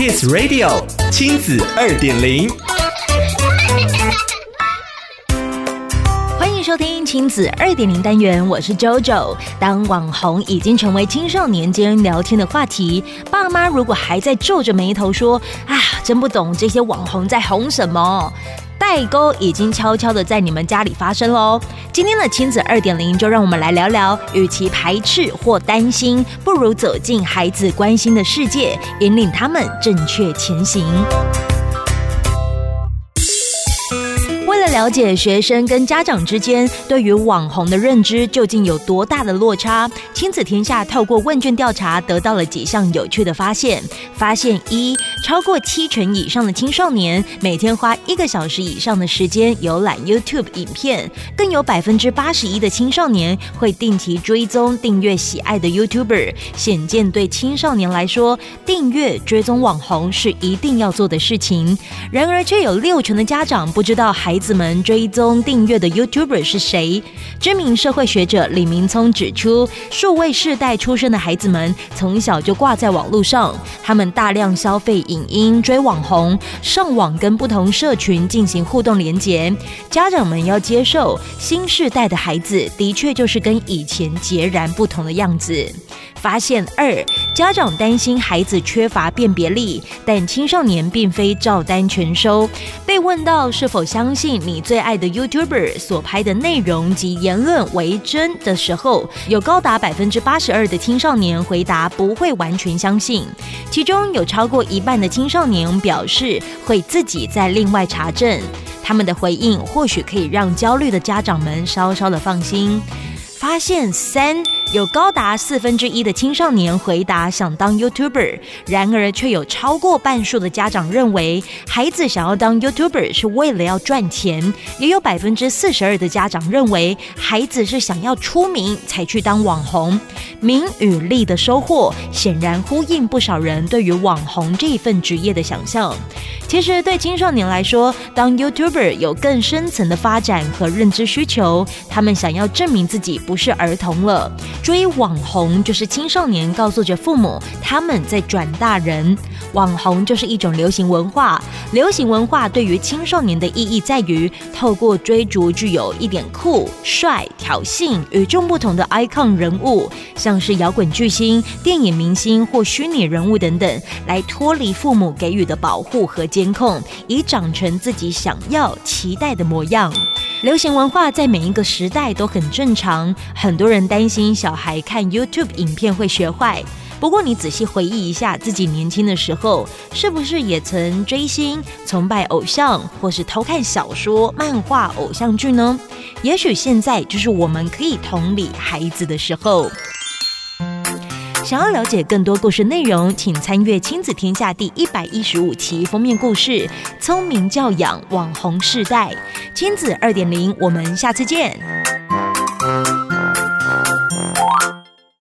Kiss Radio 亲子二点零，欢迎收听亲子二点零单元，我是 JoJo。当网红已经成为青少年间聊天的话题，爸妈如果还在皱着眉头说：“啊，真不懂这些网红在红什么。”代沟已经悄悄的在你们家里发生喽。今天的亲子二点零，就让我们来聊聊，与其排斥或担心，不如走进孩子关心的世界，引领他们正确前行。了解学生跟家长之间对于网红的认知究竟有多大的落差，亲子天下透过问卷调查得到了几项有趣的发现。发现一，超过七成以上的青少年每天花一个小时以上的时间游览 YouTube 影片，更有百分之八十一的青少年会定期追踪订阅喜爱的 YouTuber。显见对青少年来说，订阅追踪网红是一定要做的事情。然而，却有六成的家长不知道孩子们追踪订阅的 YouTuber 是谁。知名社会学者李明聪指出，数位世代出生的孩子们从小就挂在网络上，他们大量消费影音、追网红、上网跟不同社群进行互动连接。家长们要接受新世代的孩子的确就是跟以前截然不同的样子。发现二，家长担心孩子缺乏辨别力，但青少年并非照单全收。被问到是否相信你最爱的 YouTuber 所拍的内容及言论为真的时候，有高达百分之八十二的青少年回答不会完全相信，其中有超过一半的青少年表示会自己再另外查证。他们的回应或许可以让焦虑的家长们稍稍的放心。发现三，有高达四分之一的青少年回答想当 YouTuber，然而却有超过半数的家长认为孩子想要当 YouTuber 是为了要赚钱，也有百分之四十二的家长认为孩子是想要出名才去当网红。名与利的收获显然呼应不少人对于网红这一份职业的想象。其实对青少年来说，当 YouTuber 有更深层的发展和认知需求，他们想要证明自己。不是儿童了，追网红就是青少年告诉着父母他们在转大人。网红就是一种流行文化，流行文化对于青少年的意义在于透过追逐具有一点酷、帅、挑衅、与众不同的 icon 人物，像是摇滚巨星、电影明星或虚拟人物等等，来脱离父母给予的保护和监控，以长成自己想要、期待的模样。流行文化在每一个时代都很正常，很多人担心小孩看 YouTube 影片会学坏。不过你仔细回忆一下，自己年轻的时候，是不是也曾追星、崇拜偶像，或是偷看小说、漫画、偶像剧呢？也许现在就是我们可以同理孩子的时候。想要了解更多故事内容，请参阅《亲子天下》第一百一十五期封面故事《聪明教养网红世代》，亲子二点零，我们下次见。